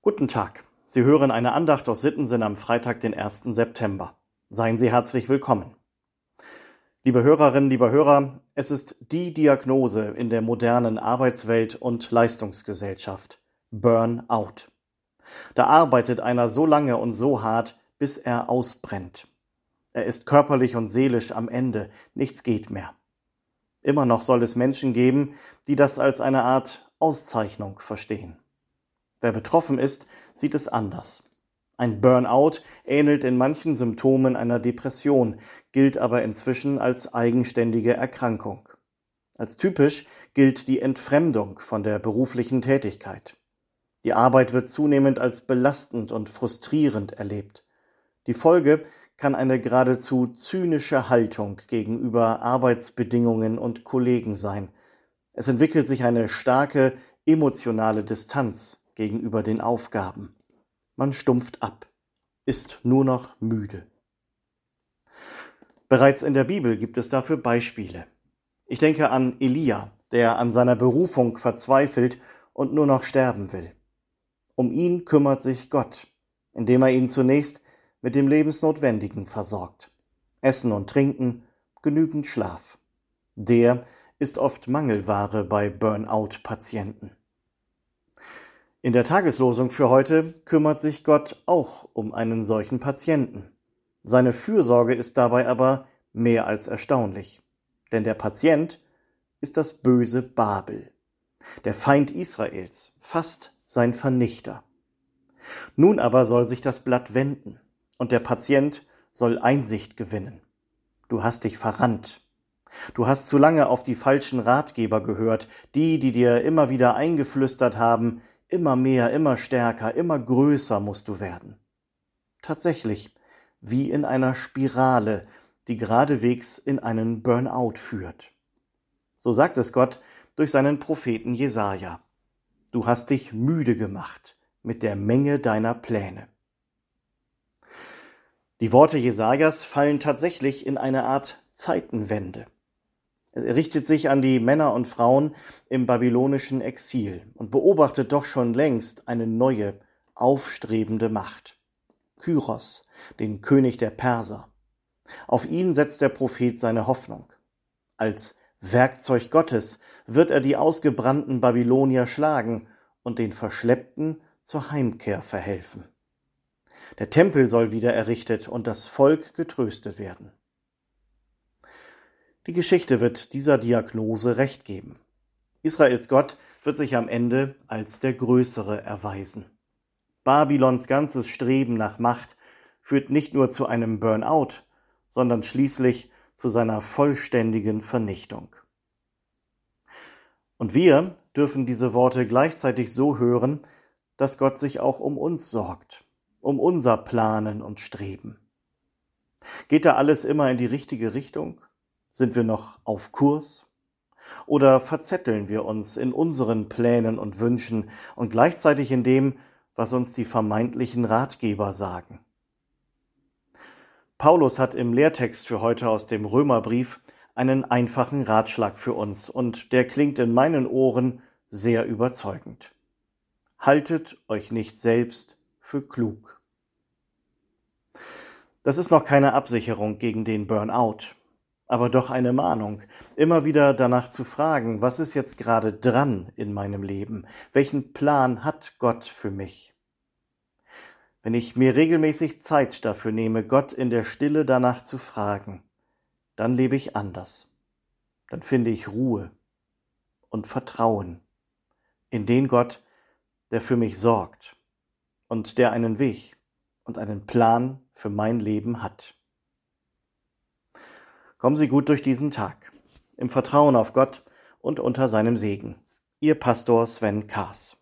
Guten Tag. Sie hören eine Andacht aus Sittensinn am Freitag, den 1. September. Seien Sie herzlich willkommen. Liebe Hörerinnen, lieber Hörer, es ist die Diagnose in der modernen Arbeitswelt und Leistungsgesellschaft. Burnout. Da arbeitet einer so lange und so hart, bis er ausbrennt. Er ist körperlich und seelisch am Ende, nichts geht mehr. Immer noch soll es Menschen geben, die das als eine Art Auszeichnung verstehen. Wer betroffen ist, sieht es anders. Ein Burnout ähnelt in manchen Symptomen einer Depression, gilt aber inzwischen als eigenständige Erkrankung. Als typisch gilt die Entfremdung von der beruflichen Tätigkeit. Die Arbeit wird zunehmend als belastend und frustrierend erlebt. Die Folge kann eine geradezu zynische Haltung gegenüber Arbeitsbedingungen und Kollegen sein. Es entwickelt sich eine starke emotionale Distanz gegenüber den Aufgaben. Man stumpft ab, ist nur noch müde. Bereits in der Bibel gibt es dafür Beispiele. Ich denke an Elia, der an seiner Berufung verzweifelt und nur noch sterben will. Um ihn kümmert sich Gott, indem er ihn zunächst mit dem Lebensnotwendigen versorgt. Essen und Trinken, genügend Schlaf. Der ist oft Mangelware bei Burnout-Patienten. In der Tageslosung für heute kümmert sich Gott auch um einen solchen Patienten. Seine Fürsorge ist dabei aber mehr als erstaunlich. Denn der Patient ist das böse Babel, der Feind Israels, fast sein Vernichter. Nun aber soll sich das Blatt wenden und der Patient soll Einsicht gewinnen. Du hast dich verrannt. Du hast zu lange auf die falschen Ratgeber gehört, die, die dir immer wieder eingeflüstert haben, immer mehr, immer stärker, immer größer musst du werden. Tatsächlich, wie in einer Spirale, die geradewegs in einen Burnout führt. So sagt es Gott durch seinen Propheten Jesaja. Du hast dich müde gemacht mit der Menge deiner Pläne. Die Worte Jesajas fallen tatsächlich in eine Art Zeitenwende. Richtet sich an die Männer und Frauen im babylonischen Exil und beobachtet doch schon längst eine neue, aufstrebende Macht. Kyros, den König der Perser. Auf ihn setzt der Prophet seine Hoffnung. Als Werkzeug Gottes wird er die ausgebrannten Babylonier schlagen und den Verschleppten zur Heimkehr verhelfen. Der Tempel soll wieder errichtet und das Volk getröstet werden. Die Geschichte wird dieser Diagnose recht geben. Israels Gott wird sich am Ende als der Größere erweisen. Babylons ganzes Streben nach Macht führt nicht nur zu einem Burnout, sondern schließlich zu seiner vollständigen Vernichtung. Und wir dürfen diese Worte gleichzeitig so hören, dass Gott sich auch um uns sorgt um unser Planen und Streben. Geht da alles immer in die richtige Richtung? Sind wir noch auf Kurs? Oder verzetteln wir uns in unseren Plänen und Wünschen und gleichzeitig in dem, was uns die vermeintlichen Ratgeber sagen? Paulus hat im Lehrtext für heute aus dem Römerbrief einen einfachen Ratschlag für uns und der klingt in meinen Ohren sehr überzeugend. Haltet euch nicht selbst für klug. Das ist noch keine Absicherung gegen den Burnout, aber doch eine Mahnung, immer wieder danach zu fragen, was ist jetzt gerade dran in meinem Leben? Welchen Plan hat Gott für mich? Wenn ich mir regelmäßig Zeit dafür nehme, Gott in der Stille danach zu fragen, dann lebe ich anders. Dann finde ich Ruhe und Vertrauen in den Gott, der für mich sorgt und der einen Weg und einen Plan für mein Leben hat. Kommen Sie gut durch diesen Tag, im Vertrauen auf Gott und unter seinem Segen. Ihr Pastor Sven Kaas.